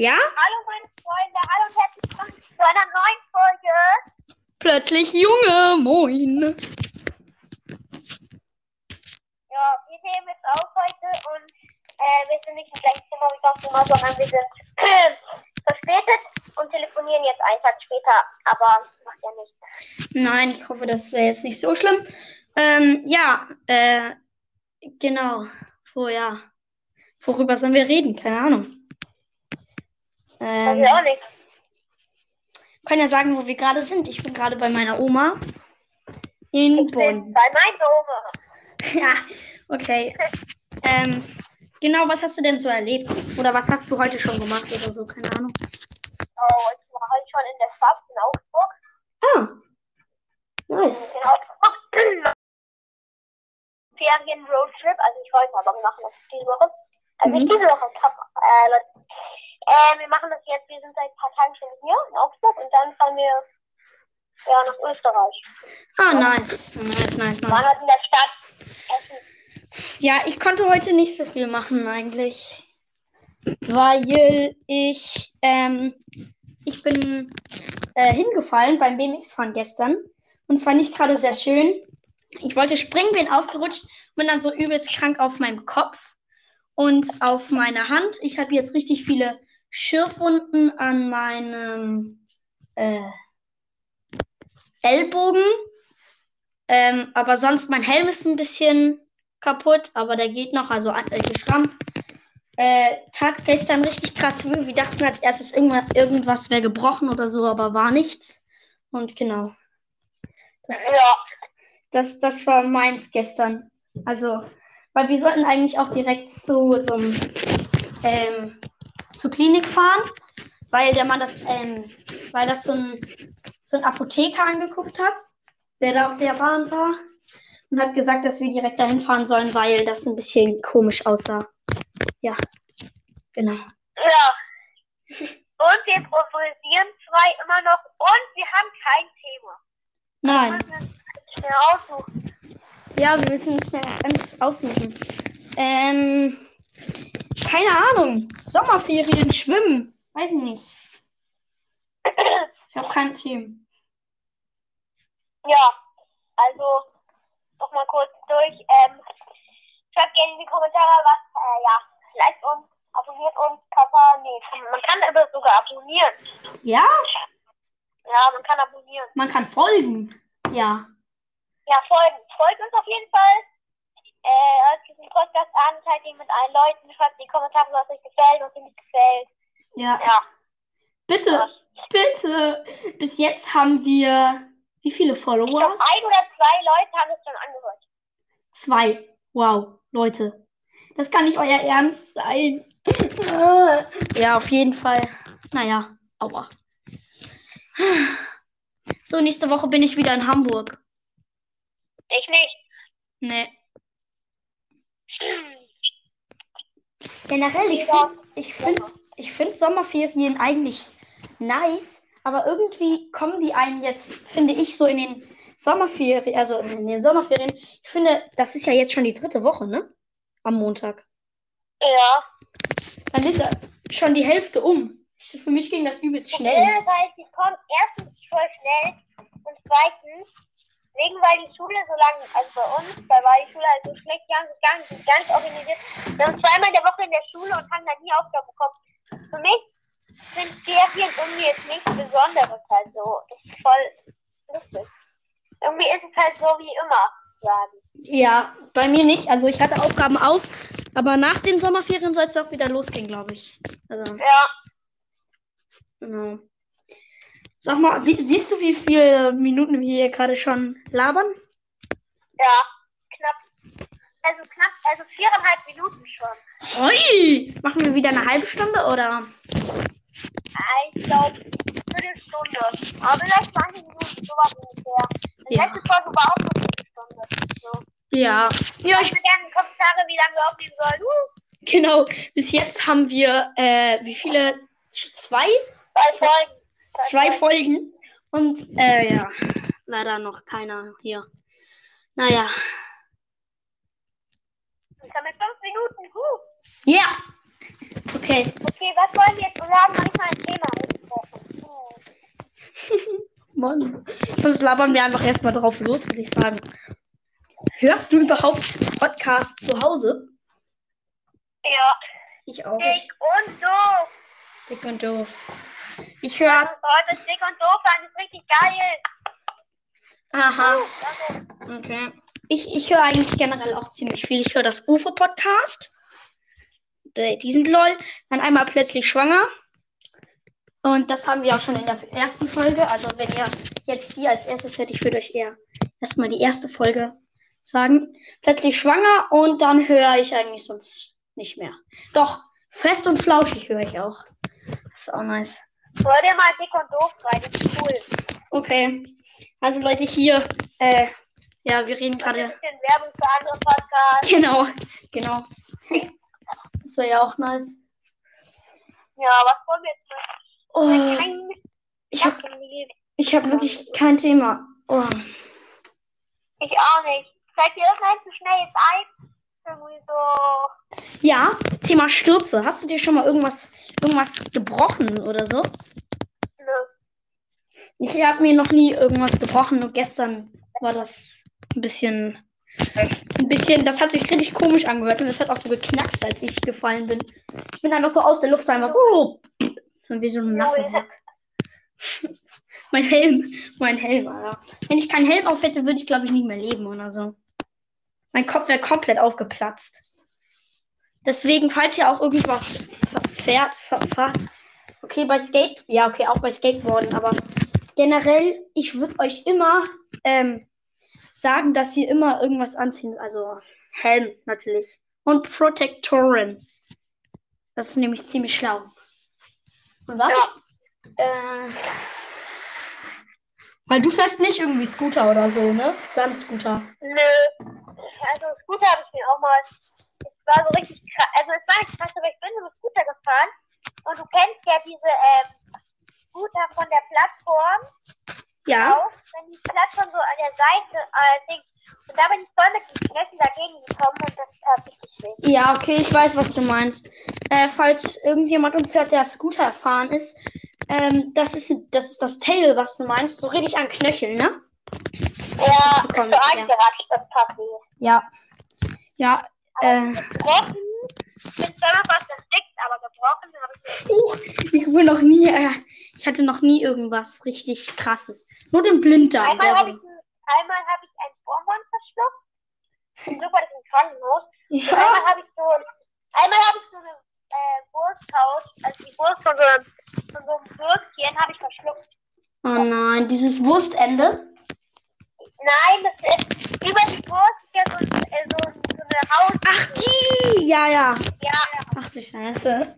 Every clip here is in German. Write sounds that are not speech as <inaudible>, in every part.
Ja? Hallo meine Freunde, hallo und herzlich willkommen zu einer neuen Folge. Plötzlich Junge, moin. Ja, wir nehmen jetzt auf heute und äh, wir sind nicht im gleichen Zimmer wie sonst immer, sondern wir sind <clears throat> verspätet und telefonieren jetzt einen Tag später, aber macht ja nichts. Nein, ich hoffe, das wäre jetzt nicht so schlimm. Ähm, ja, äh, genau. Ja. Worüber sollen wir reden? Keine Ahnung. Ähm, ich auch nicht. kann ja sagen, wo wir gerade sind. Ich bin gerade bei meiner Oma in Ich bin Bonn. bei meiner Oma. <laughs> Ja, okay. Ähm, genau, was hast du denn so erlebt? Oder was hast du heute schon gemacht oder so? Keine Ahnung. Oh, ich war heute schon in der Stadt in Augsburg. Ah, nice. In Augsburg. <clears throat> Ferien-Roadtrip, also nicht heute, aber wir machen das diese Woche. Also Mhm. diese Woche, ich hab, äh. Äh, wir machen das jetzt, wir sind seit ein paar Tagen schon hier in Augsburg und dann fahren wir ja, nach Österreich. Ah, nice. Nice, nice, Wir waren nice. halt in der Stadt essen. Ja, ich konnte heute nicht so viel machen eigentlich, weil ich, ähm, ich bin äh, hingefallen beim BMX-Fahren gestern und zwar nicht gerade sehr schön. Ich wollte springen, bin ausgerutscht, bin dann so übelst krank auf meinem Kopf und auf meiner Hand. Ich habe jetzt richtig viele Schürfwunden an meinem äh, Ellbogen. Ähm, aber sonst mein Helm ist ein bisschen kaputt, aber der geht noch, also äh, geschrammt. Äh, tat gestern richtig krass weh. Wir dachten als erstes irgendwas, irgendwas wäre gebrochen oder so, aber war nicht. Und genau. Ja. Das, das war meins gestern. Also, weil wir sollten eigentlich auch direkt zu so einem, ähm, zur Klinik fahren, weil der Mann das, ähm, weil das so ein, so ein Apotheker angeguckt hat, der da auf der Bahn war und hat gesagt, dass wir direkt dahin fahren sollen, weil das ein bisschen komisch aussah. Ja, genau. Ja. Und wir improvisieren zwei immer noch und wir haben kein Thema. Nein. Wir müssen schnell aussuchen. Ja, wir müssen schnell aussuchen. Ähm, keine Ahnung. Sommerferien, Schwimmen. Weiß ich nicht. Ich habe kein Team. Ja, also nochmal kurz durch. Ähm, schreibt gerne in die Kommentare, was, äh, ja, liked uns, abonniert uns, Papa, nee, man kann aber sogar abonnieren. Ja, Ja, man kann abonnieren. man kann folgen. Ja. Ja, folgen. Folgt uns auf jeden Fall. Äh, hört diesen Podcast an, teilt ihn mit allen Leuten, schreibt in die Kommentare, was euch gefällt, was euch nicht gefällt. Ja. Ja, Bitte, bitte. Bis jetzt haben wir wie viele ich glaube, Followers? ein oder zwei Leute haben es schon angehört. Zwei. Wow, Leute. Das kann nicht euer Ernst sein. Ja, auf jeden Fall. Naja, aua. So, nächste Woche bin ich wieder in Hamburg. Ich nicht. Nee. Generell, ich Ja. finde ich find's, ich find Sommerferien eigentlich nice, aber irgendwie kommen die einen jetzt, finde ich, so in den Sommerferien, also in den Sommerferien. Ich finde, das ist ja jetzt schon die dritte Woche, ne? Am Montag. Ja. Dann ist ja schon die Hälfte um. Für mich ging das übelst schnell. Schnell, weil sie kommen erstens voll schnell und zweitens, wegen weil die Schule so lang, also bei uns, da war die Schule halt so schlecht gegangen, gegangen, sind gar nicht organisiert. Wir haben zweimal in der Woche in der Schule und haben da nie Aufgaben bekommen. Für mich sind Ferien irgendwie jetzt nichts Besonderes halt so. Das ist voll lustig. Irgendwie ist es halt so wie immer, sagen. Ja, bei mir nicht. Also ich hatte Aufgaben auf, aber nach den Sommerferien soll es auch wieder losgehen, glaube ich. Also, Ja, genau. Sag mal, wie, siehst du, wie viele Minuten wir hier gerade schon labern? ja, knapp. Also knapp, also viereinhalb Minuten schon. Ui! Machen wir wieder eine halbe Stunde oder? Ich glaube, Viertelstunde. Aber vielleicht 20 Minuten, sowas ungefähr. Die Ja. letzte Folge war auch eine Viertelstunde. So. Ja. Ja, ich, mir gerne in die Kommentare, wie lange wir aufnehmen sollen. Uh, genau. Bis jetzt haben wir, äh, wie viele? Zwei? zwei Zwei- Folgen zwei Folgen und äh, ja, leider noch keiner hier. Naja. Ich habe fünf Minuten. Huh. Ja. Okay. Okay, was wollen wir jetzt? Wir haben manchmal ein Thema <laughs> Mann. Sonst labern wir einfach erstmal drauf los, würde ich sagen. Hörst du überhaupt Podcast zu Hause? Ja. Ich auch. Dick und doof. Dick und doof. Ich höre. Heute ist dick und doof an, ist richtig geil. Aha. Also, Okay. Ich, ich höre eigentlich generell auch ziemlich viel. Ich höre das UFO-Podcast. Die die sind lol. Dann einmal plötzlich schwanger. Und das haben wir auch schon in der ersten Folge. Also wenn ihr jetzt die als erstes hört, ich würde euch eher erstmal die erste Folge sagen. Plötzlich schwanger und dann höre ich eigentlich sonst nicht mehr. Doch, fest und flauschig höre ich auch. Das ist auch nice. Hör dir mal dick und doof rein, das ist cool. Okay. Also Leute, hier, äh, ja, wir reden Ein gerade. bisschen Werbung für andere Podcasts. Genau, genau. Das wäre ja auch nice. Ja, was wollen wir jetzt? Oh, Kein ich habe Sachen, ich hab wirklich kein Thema. Oh. Ich auch nicht. Fällt dir irgendein zu schnell jetzt ein? Irgendwie so. Ja, Thema Stürze. Hast du dir schon mal irgendwas, irgendwas gebrochen oder so? Nö. Ich habe mir noch nie irgendwas gebrochen. Nur gestern war das ein bisschen, ein bisschen. Das hat sich richtig komisch angehört und es hat auch so geknackst, als ich gefallen bin. Ich bin einfach so aus der Luft so einfach so, wie so ein nasser Sack. <laughs> Mein Helm, mein Helm, Alter. Wenn ich keinen Helm auf hätte, würde ich, glaube ich, nicht mehr leben oder so. Mein Kopf wäre komplett aufgeplatzt. Deswegen, falls ihr auch irgendwas fährt, fahrt. Okay, bei Skate, ja, okay, auch bei Skateboarden, aber generell, ich würde euch immer ähm, sagen, dass ihr immer irgendwas anziehen, also Helm natürlich. Und Protektoren. Das ist nämlich ziemlich schlau. Und was? Ja. Äh, weil du fährst nicht irgendwie Scooter oder so, ne? Stunt-Scooter. Nö. Also Scooter habe ich mir auch mal. War so richtig krass. Also es war nicht krass, aber ich bin so mit Scooter gefahren. Und du kennst ja diese ähm, Scooter von der Plattform Ja. auf, wenn die Plattform so an der Seite äh, Ding. Und da bin ich voll mit den Knöcheln dagegen gekommen und das hat richtig weh. Ja, okay, ich weiß, was du meinst. Äh, falls irgendjemand uns hört, der Scooter erfahren ist, ähm, das ist das ist das Tail, was du meinst, so richtig an Knöcheln, ne? Ja, bekommen, so ja. das tat weh. Ja. Ja. Äh, Gebrochen, ich bin zweimal erstickt, aber gebrochen habe ich nicht. uh, ich wurde noch nie, äh, ich hatte noch nie irgendwas richtig krasses. Nur den Blinddarm. Einmal habe ich, ein- einmal hab ich ein Bonbon verschluckt. Zum Glück war das. Und ja. einmal habe ich so, einmal habe ich so eine äh, Wursthaut, also die Wurst von so, einem- von so einem Würstchen habe ich verschluckt. Oh nein, dieses Wurstende. Nein, das ist über die Wurst ist ja so, äh, so, eine Haut. Ach, die! Ja, ja. Ja, Ach du Scheiße.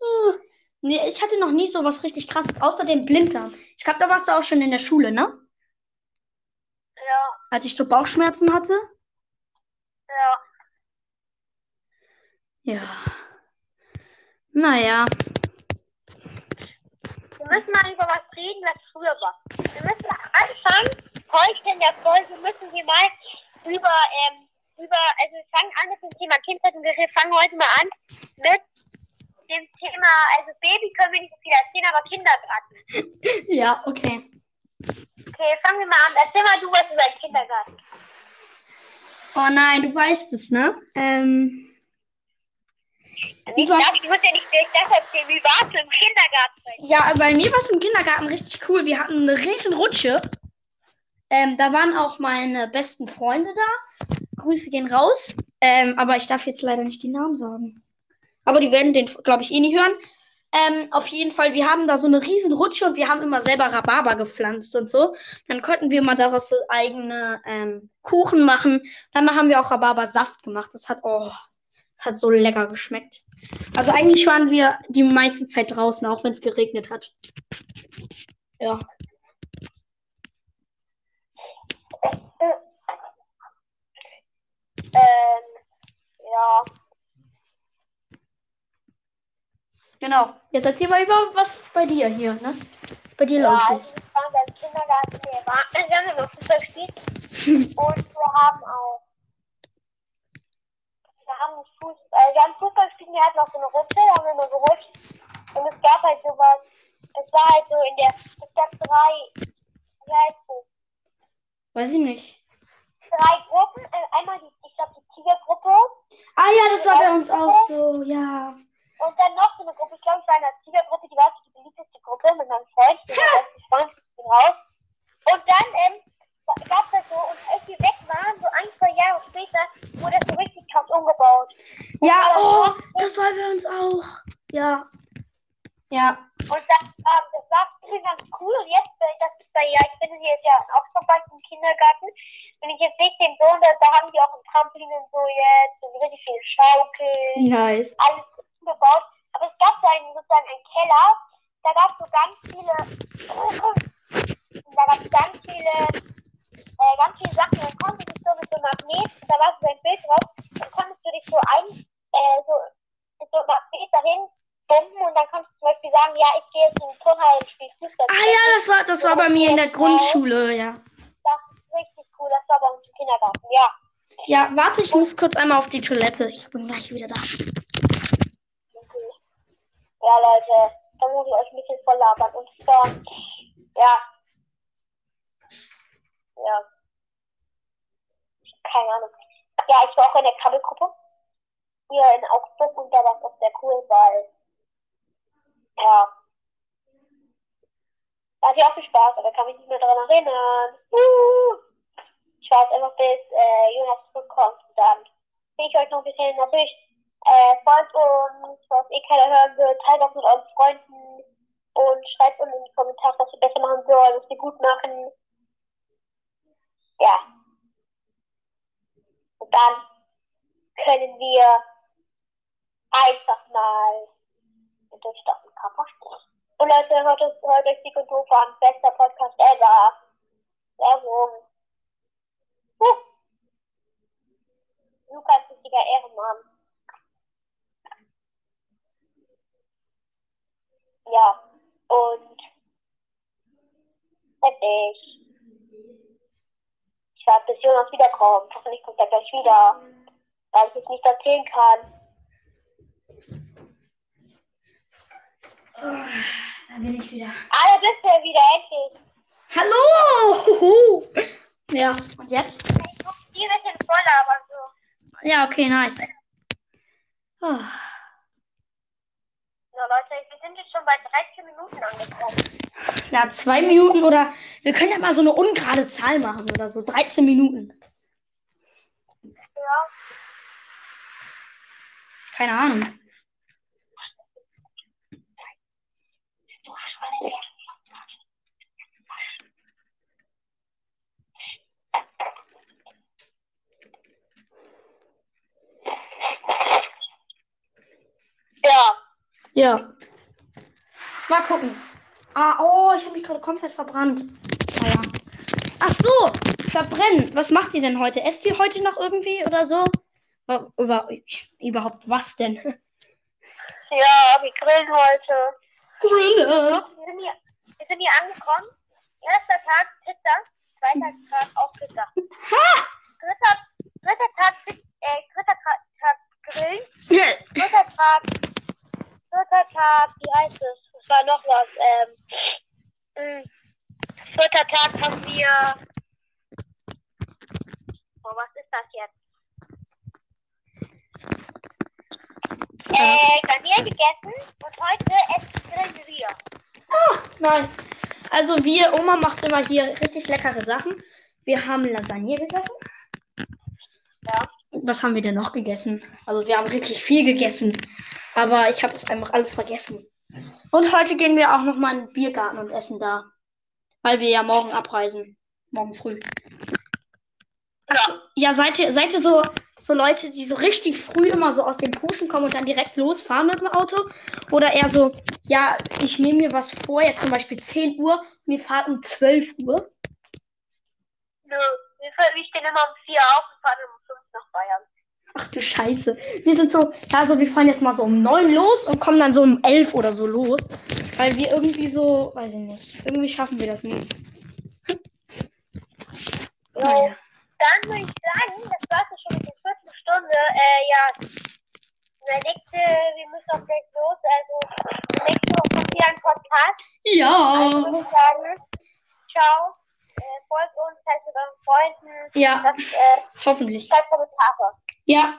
Uh, nee, ich hatte noch nie so was richtig krasses, außer den Blinddarm. Ich glaube, da warst du auch schon in der Schule, ne? ja, Als ich so Bauchschmerzen hatte. ja. Ja. Naja. Wir müssen mal über was reden, was früher war. Wir müssen anfangen, heute in der Folge müssen wir mal über, ähm, über, also wir fangen an mit dem Thema Kindheit und wir fangen heute mal an mit dem Thema, also Baby können wir nicht so viel erzählen, aber Kindergarten. Ja, okay. Okay, fangen wir mal an. Erzähl mal du was über den Kindergarten. Oh nein, du weißt es, ne? Ähm, Ich, darf, ich muss ja nicht gleich das erzählen, wie warst du im Kindergarten? ja, bei mir war es im Kindergarten richtig cool. Wir hatten eine riesen Rutsche. Ähm, da waren auch meine besten Freunde da. Grüße gehen raus. Ähm, aber ich darf jetzt leider nicht die Namen sagen. Aber die werden den, glaube ich, eh nie hören. Ähm, auf jeden Fall, wir haben da so eine riesen Rutsche und wir haben immer selber Rhabarber gepflanzt und so. Dann konnten wir mal daraus so eigene ähm, Kuchen machen. Dann haben wir auch Rhabarbersaft gemacht. Das hat, oh, hat so lecker geschmeckt. Also eigentlich waren wir die meiste Zeit draußen, auch wenn es geregnet hat. Ja. Ähm, ja. Genau. Jetzt erzähl mal über was bei dir hier, ne? Bei dir Ja, los also ist. wir waren beim Kindergarten, wir waren, wir haben immer Fußball gespielt und wir haben auch, wir haben Fuß, äh, wir haben Fußball gespielt, wir hatten auch so eine Rutsche, da haben wir immer gerutscht und es gab halt sowas, es war halt so in der, es gab drei wie heißt es? Weiß ich nicht. Drei Gruppen. Äh, einmal die, ich glaube, die Tigergruppe. Ah ja, das war bei uns auch so, ja. Und dann noch so eine Gruppe, ich glaube, es war eine Tigergruppe, die war die beliebteste Gruppe mit meinem Freund. Ich der beste Freund, ich bin raus. Und dann ähm, gab es das so, und als wir weg waren, so ein, zwei Jahre später, wurde das so richtig krass umgebaut. Ja, Aber oh, das war bei uns auch. Ja. Ja. Und das, ähm, das war irgendwie ganz cool. Und jetzt, äh, das bei, ja, ich bin jetzt ja Augsburg bald im Kindergarten. Wenn ich jetzt sehe, den Sohn, da, da haben die auch ein Trampolin und so jetzt und richtig viele Schaukeln. Nice. alles umgebaut. Aber es gab so einen, sozusagen einen Keller, da gab es so ganz viele, da gab es ganz viele, äh, ganz viele Sachen. Dann konntest du dich so mit so einem Magnet, da war so ein Bild drauf, dann konntest du dich so ein, äh, so mit so einem Magnet dahin bumpen und dann konntest du zum Beispiel sagen, ja, ich gehe jetzt in den Turnhallen und spiele Fußball. Ah ja, das war, das war bei mir in der Grundschule, ja. Das ist richtig cool, das war bei uns im Kindergarten, ja. Ja, warte, ich muss kurz einmal auf die Toilette. Ich bin gleich wieder da. Okay. Ja, Leute, da muss ich euch ein bisschen voll labern. Und zwar, ja. Ja. Keine Ahnung. Ja, ich war auch in der Krabbelgruppe. Hier in Augsburg und da war es auch sehr cool, weil, ja. Da hatte ich auch viel Spaß, aber kann mich nicht mehr daran erinnern. Uh. Ich war jetzt einfach bis äh, Jonas zurückkommt und dann bin ich euch noch ein bisschen natürlich äh, folgt uns, was eh keiner hören will, teilt das mit euren Freunden und schreibt unten in die Kommentare, was wir besser machen sollen, was wir gut machen. Ja. Und dann können wir einfach mal durchstarten. Und Leute, hört, es, hört euch und Doof an. Bester Podcast ever. Werbung. Huh. Lukas ist richtiger Ehrenmann. Ja, und fertig. Ich warte, bis Jonas wiederkommt. Hoffentlich kommt er gleich wieder, weil ich es nicht erzählen kann. Da bin ich wieder. Ah, da bist du ja wieder, endlich. Hallo! Ja, und jetzt? Ich muss die ein bisschen voll, aber so. Ja, okay, nice. Ah. So, Leute, wir sind jetzt schon bei 13 Minuten angekommen. Ja, zwei Minuten oder wir können ja mal so eine ungerade Zahl machen oder so. 13 Minuten. Ja. Keine Ahnung. Ja. Ja. Mal gucken. Ah, oh, ich habe mich gerade komplett verbrannt. Naja. Ach so, verbrennen. Was macht ihr denn heute? Esst ihr heute noch irgendwie oder so? Über, überhaupt was denn? Ja, wir grillen heute. Grille. Wir sind hier, wir sind hier angekommen. Erster Tag Pizza, zweiter Tag auch Pizza. Dritter, dritter Tag, äh, dritter Tag, Tag Grillen. Dritter Tag, dritter Tag, wie heißt es? Es war noch was. Ähm, vierter Tag haben wir. Oh, was ist das jetzt? Äh, Garnier gegessen und heute essen wir. Ah, nice. Also wir, Oma macht immer hier richtig leckere Sachen. Wir haben Lasagne gegessen. Ja. Was haben wir denn noch gegessen? Also wir haben richtig viel gegessen. Aber ich habe es einfach alles vergessen. Und heute gehen wir auch noch mal in den Biergarten und essen da. Weil wir ja morgen abreisen. Morgen früh. Ach ja, seid ihr, seid ihr so, so Leute, die so richtig früh immer so aus dem Puschen kommen und dann direkt losfahren mit dem Auto? Oder eher so, ja, ich nehme mir was vor, jetzt zum Beispiel 10 Uhr und ihr fahrt um 12 Uhr? Nö, wir, fahren- wir stehen immer um vier auf und fahren um nach Bayern. Ach du Scheiße. Wir sind so, ja, so, wir fahren jetzt mal so um 9 los und kommen dann so um 11 oder so los. Weil wir irgendwie so, weiß ich nicht, irgendwie schaffen wir das nicht. Naja. Dann würde ich sagen, das war's ja schon mit der vierten Stunde. Äh, ja. Der nächste, wir müssen auch gleich los. Also, nächste Woche kommt wieder ein Podcast. Also, Ja. würde ich sagen, ciao. Folgt uns, teilt mit euren Freunden. Ja, Das, äh, hoffentlich. schreibt Kommentare. Ja.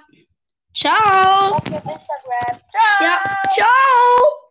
Ciao. Auf Instagram. Ciao. Ja, ciao.